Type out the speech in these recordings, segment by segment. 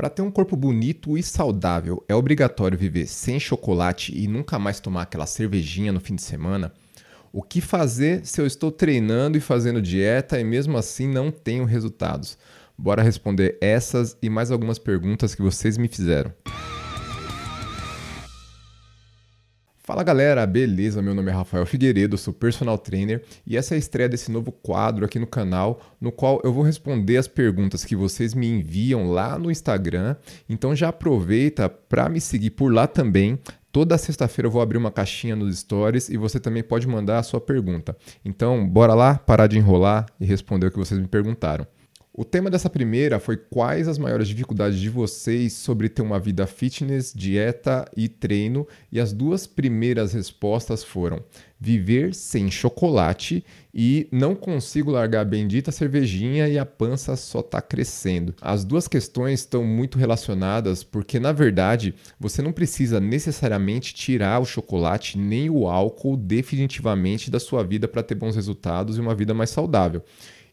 Para ter um corpo bonito e saudável, é obrigatório viver sem chocolate e nunca mais tomar aquela cervejinha no fim de semana? O que fazer se eu estou treinando e fazendo dieta e mesmo assim não tenho resultados? Bora responder essas e mais algumas perguntas que vocês me fizeram. Fala galera, beleza? Meu nome é Rafael Figueiredo, sou personal trainer e essa é a estreia desse novo quadro aqui no canal, no qual eu vou responder as perguntas que vocês me enviam lá no Instagram. Então já aproveita para me seguir por lá também. Toda sexta-feira eu vou abrir uma caixinha nos stories e você também pode mandar a sua pergunta. Então, bora lá parar de enrolar e responder o que vocês me perguntaram. O tema dessa primeira foi quais as maiores dificuldades de vocês sobre ter uma vida fitness, dieta e treino, e as duas primeiras respostas foram viver sem chocolate e não consigo largar a bendita cervejinha e a pança só está crescendo. As duas questões estão muito relacionadas porque, na verdade, você não precisa necessariamente tirar o chocolate nem o álcool definitivamente da sua vida para ter bons resultados e uma vida mais saudável.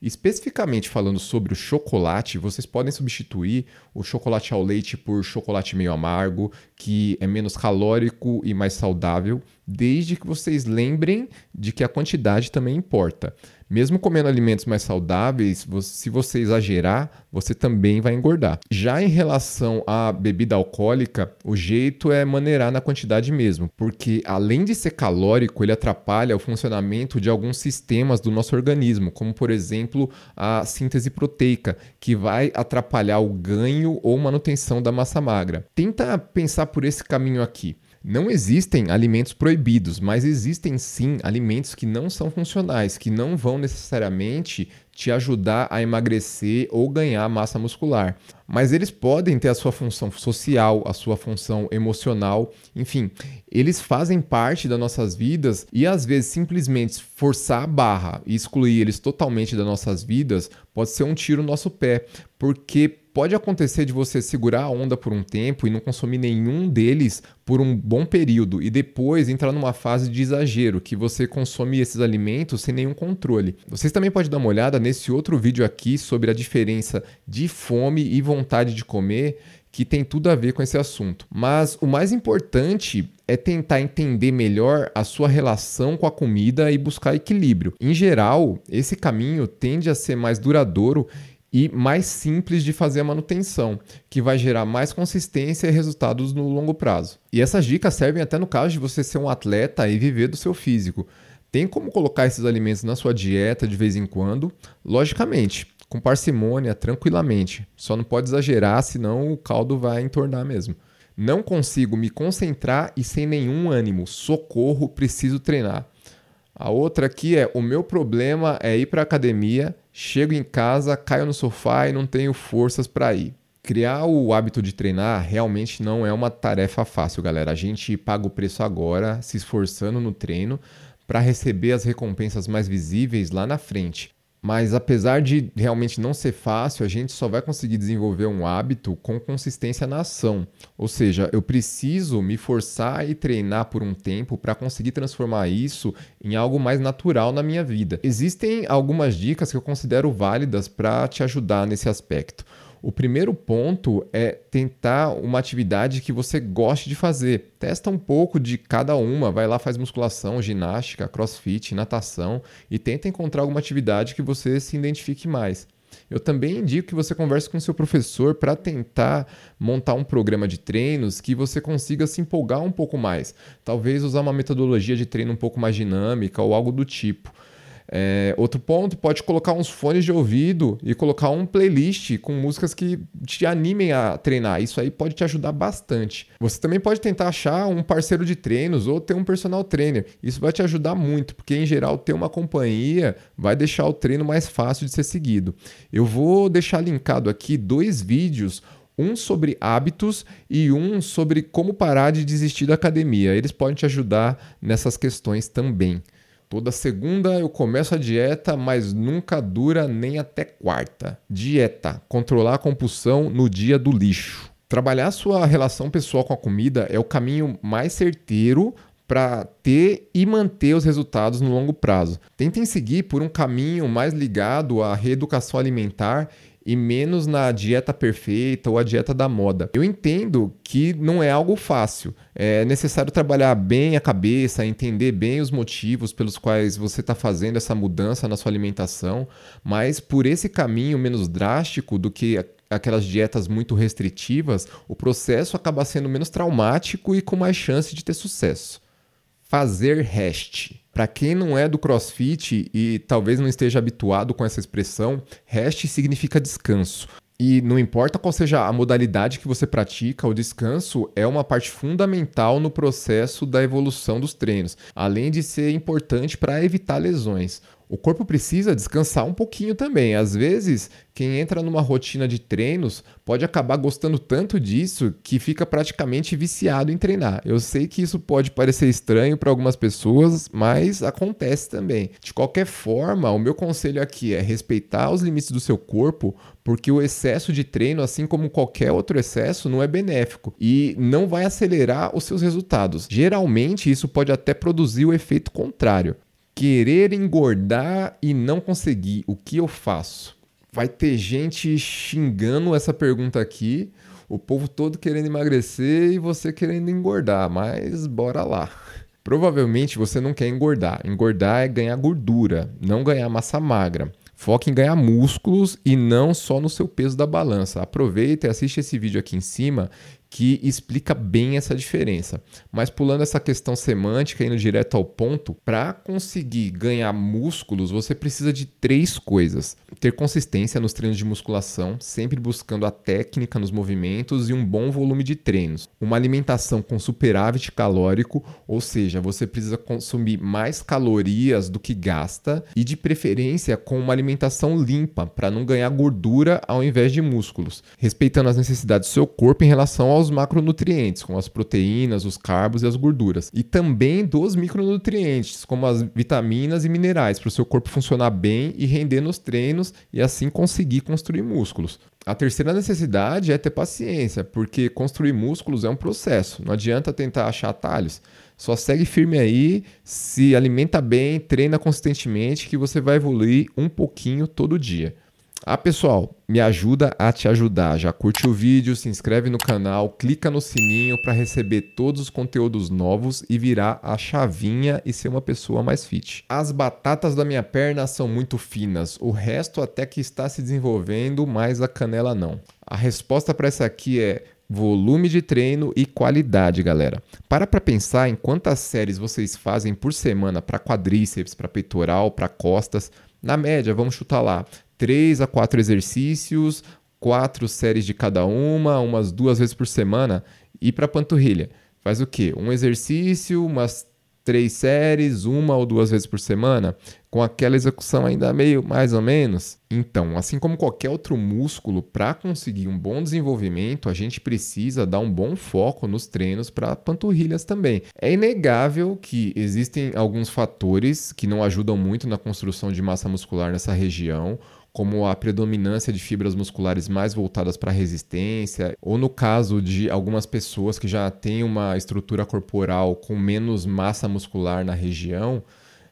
Especificamente falando sobre o chocolate, vocês podem substituir o chocolate ao leite por chocolate meio amargo, que é menos calórico e mais saudável, desde que vocês lembrem de que a quantidade também importa. Mesmo comendo alimentos mais saudáveis, se você exagerar, você também vai engordar. Já em relação à bebida alcoólica, o jeito é maneirar na quantidade mesmo, porque além de ser calórico, ele atrapalha o funcionamento de alguns sistemas do nosso organismo, como por exemplo a síntese proteica, que vai atrapalhar o ganho ou manutenção da massa magra. Tenta pensar por esse caminho aqui. Não existem alimentos proibidos, mas existem sim alimentos que não são funcionais, que não vão necessariamente te ajudar a emagrecer ou ganhar massa muscular. Mas eles podem ter a sua função social, a sua função emocional, enfim, eles fazem parte das nossas vidas e às vezes simplesmente forçar a barra e excluir eles totalmente das nossas vidas pode ser um tiro no nosso pé, porque pode acontecer de você segurar a onda por um tempo e não consumir nenhum deles por um bom período e depois entrar numa fase de exagero, que você consome esses alimentos sem nenhum controle. Vocês também podem dar uma olhada nesse outro vídeo aqui sobre a diferença de fome e vontade de comer, que tem tudo a ver com esse assunto. Mas o mais importante é tentar entender melhor a sua relação com a comida e buscar equilíbrio. Em geral, esse caminho tende a ser mais duradouro e mais simples de fazer a manutenção, que vai gerar mais consistência e resultados no longo prazo. E essas dicas servem até no caso de você ser um atleta e viver do seu físico. Tem como colocar esses alimentos na sua dieta de vez em quando? Logicamente, com parcimônia, tranquilamente. Só não pode exagerar, senão o caldo vai entornar mesmo. Não consigo me concentrar e sem nenhum ânimo. Socorro, preciso treinar. A outra aqui é: o meu problema é ir para academia Chego em casa, caio no sofá e não tenho forças para ir. Criar o hábito de treinar realmente não é uma tarefa fácil, galera. A gente paga o preço agora, se esforçando no treino, para receber as recompensas mais visíveis lá na frente. Mas apesar de realmente não ser fácil, a gente só vai conseguir desenvolver um hábito com consistência na ação. Ou seja, eu preciso me forçar e treinar por um tempo para conseguir transformar isso em algo mais natural na minha vida. Existem algumas dicas que eu considero válidas para te ajudar nesse aspecto. O primeiro ponto é tentar uma atividade que você goste de fazer. Testa um pouco de cada uma, vai lá, faz musculação, ginástica, crossfit, natação e tenta encontrar alguma atividade que você se identifique mais. Eu também indico que você converse com seu professor para tentar montar um programa de treinos que você consiga se empolgar um pouco mais. Talvez usar uma metodologia de treino um pouco mais dinâmica ou algo do tipo. É, outro ponto, pode colocar uns fones de ouvido e colocar um playlist com músicas que te animem a treinar. Isso aí pode te ajudar bastante. Você também pode tentar achar um parceiro de treinos ou ter um personal trainer. Isso vai te ajudar muito, porque em geral ter uma companhia vai deixar o treino mais fácil de ser seguido. Eu vou deixar linkado aqui dois vídeos um sobre hábitos e um sobre como parar de desistir da academia. Eles podem te ajudar nessas questões também. Toda segunda eu começo a dieta, mas nunca dura nem até quarta. Dieta: controlar a compulsão no dia do lixo. Trabalhar sua relação pessoal com a comida é o caminho mais certeiro para ter e manter os resultados no longo prazo. Tentem seguir por um caminho mais ligado à reeducação alimentar e menos na dieta perfeita ou a dieta da moda. Eu entendo que não é algo fácil. É necessário trabalhar bem a cabeça, entender bem os motivos pelos quais você está fazendo essa mudança na sua alimentação, mas por esse caminho menos drástico do que aquelas dietas muito restritivas, o processo acaba sendo menos traumático e com mais chance de ter sucesso. Fazer rest. Para quem não é do CrossFit e talvez não esteja habituado com essa expressão, rest significa descanso. E não importa qual seja a modalidade que você pratica, o descanso é uma parte fundamental no processo da evolução dos treinos, além de ser importante para evitar lesões o corpo precisa descansar um pouquinho também. Às vezes, quem entra numa rotina de treinos pode acabar gostando tanto disso que fica praticamente viciado em treinar. Eu sei que isso pode parecer estranho para algumas pessoas, mas acontece também. De qualquer forma, o meu conselho aqui é respeitar os limites do seu corpo, porque o excesso de treino, assim como qualquer outro excesso, não é benéfico e não vai acelerar os seus resultados. Geralmente, isso pode até produzir o efeito contrário querer engordar e não conseguir, o que eu faço? Vai ter gente xingando essa pergunta aqui, o povo todo querendo emagrecer e você querendo engordar, mas bora lá. Provavelmente você não quer engordar. Engordar é ganhar gordura, não ganhar massa magra. Foque em ganhar músculos e não só no seu peso da balança. Aproveita e assiste esse vídeo aqui em cima que explica bem essa diferença. Mas pulando essa questão semântica, indo direto ao ponto, para conseguir ganhar músculos, você precisa de três coisas: ter consistência nos treinos de musculação, sempre buscando a técnica nos movimentos e um bom volume de treinos. Uma alimentação com superávit calórico, ou seja, você precisa consumir mais calorias do que gasta e de preferência com uma alimentação limpa, para não ganhar gordura ao invés de músculos, respeitando as necessidades do seu corpo em relação aos macronutrientes, como as proteínas, os carbos e as gorduras. E também dos micronutrientes, como as vitaminas e minerais, para o seu corpo funcionar bem e render nos treinos e assim conseguir construir músculos. A terceira necessidade é ter paciência, porque construir músculos é um processo. Não adianta tentar achar atalhos. Só segue firme aí, se alimenta bem, treina consistentemente que você vai evoluir um pouquinho todo dia. Ah, pessoal, me ajuda a te ajudar. Já curte o vídeo, se inscreve no canal, clica no sininho para receber todos os conteúdos novos e virar a chavinha e ser uma pessoa mais fit. As batatas da minha perna são muito finas, o resto até que está se desenvolvendo, mas a canela não. A resposta para essa aqui é volume de treino e qualidade, galera. Para para pensar em quantas séries vocês fazem por semana para quadríceps, para peitoral, para costas. Na média, vamos chutar lá, três a quatro exercícios, quatro séries de cada uma, umas duas vezes por semana. E para panturrilha, faz o quê? Um exercício, umas três séries, uma ou duas vezes por semana, com aquela execução ainda meio mais ou menos. Então, assim como qualquer outro músculo, para conseguir um bom desenvolvimento, a gente precisa dar um bom foco nos treinos para panturrilhas também. É inegável que existem alguns fatores que não ajudam muito na construção de massa muscular nessa região como a predominância de fibras musculares mais voltadas para resistência, ou no caso de algumas pessoas que já têm uma estrutura corporal com menos massa muscular na região,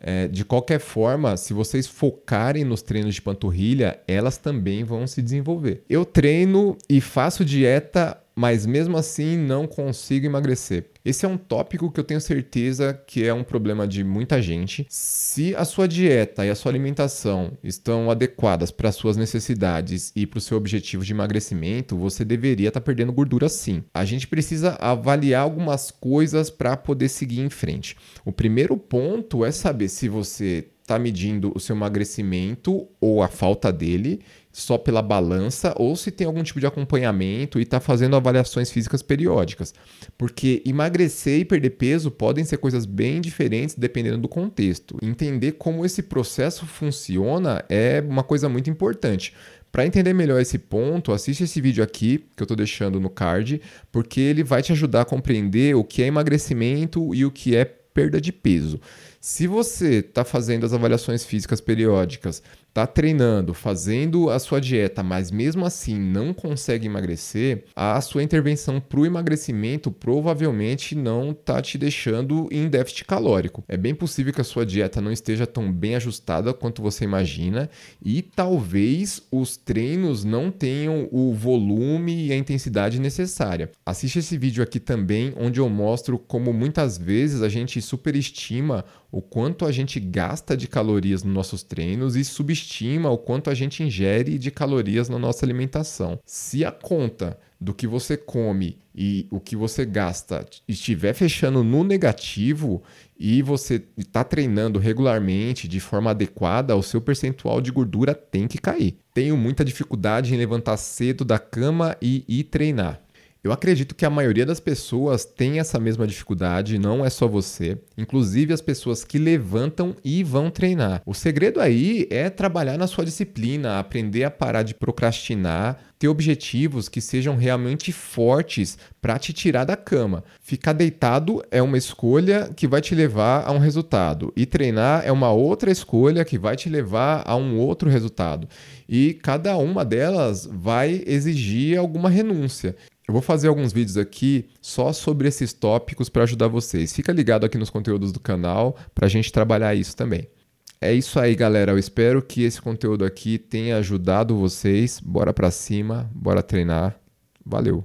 é, de qualquer forma, se vocês focarem nos treinos de panturrilha, elas também vão se desenvolver. Eu treino e faço dieta mas mesmo assim não consigo emagrecer. Esse é um tópico que eu tenho certeza que é um problema de muita gente. Se a sua dieta e a sua alimentação estão adequadas para as suas necessidades e para o seu objetivo de emagrecimento, você deveria estar tá perdendo gordura sim. A gente precisa avaliar algumas coisas para poder seguir em frente. O primeiro ponto é saber se você está medindo o seu emagrecimento ou a falta dele só pela balança ou se tem algum tipo de acompanhamento e está fazendo avaliações físicas periódicas. Porque emagrecer e perder peso podem ser coisas bem diferentes dependendo do contexto. Entender como esse processo funciona é uma coisa muito importante. Para entender melhor esse ponto, assiste esse vídeo aqui que eu estou deixando no card, porque ele vai te ajudar a compreender o que é emagrecimento e o que é perda de peso. Se você está fazendo as avaliações físicas periódicas, está treinando, fazendo a sua dieta, mas mesmo assim não consegue emagrecer, a sua intervenção para o emagrecimento provavelmente não está te deixando em déficit calórico. É bem possível que a sua dieta não esteja tão bem ajustada quanto você imagina e talvez os treinos não tenham o volume e a intensidade necessária. Assiste esse vídeo aqui também, onde eu mostro como muitas vezes a gente superestima o quanto a gente gasta de calorias nos nossos treinos e subestima o quanto a gente ingere de calorias na nossa alimentação. Se a conta do que você come e o que você gasta estiver fechando no negativo e você está treinando regularmente de forma adequada, o seu percentual de gordura tem que cair. Tenho muita dificuldade em levantar cedo da cama e ir treinar. Eu acredito que a maioria das pessoas tem essa mesma dificuldade, não é só você, inclusive as pessoas que levantam e vão treinar. O segredo aí é trabalhar na sua disciplina, aprender a parar de procrastinar, ter objetivos que sejam realmente fortes para te tirar da cama. Ficar deitado é uma escolha que vai te levar a um resultado, e treinar é uma outra escolha que vai te levar a um outro resultado. E cada uma delas vai exigir alguma renúncia. Eu vou fazer alguns vídeos aqui só sobre esses tópicos para ajudar vocês. Fica ligado aqui nos conteúdos do canal para a gente trabalhar isso também. É isso aí, galera. Eu espero que esse conteúdo aqui tenha ajudado vocês. Bora para cima, bora treinar. Valeu.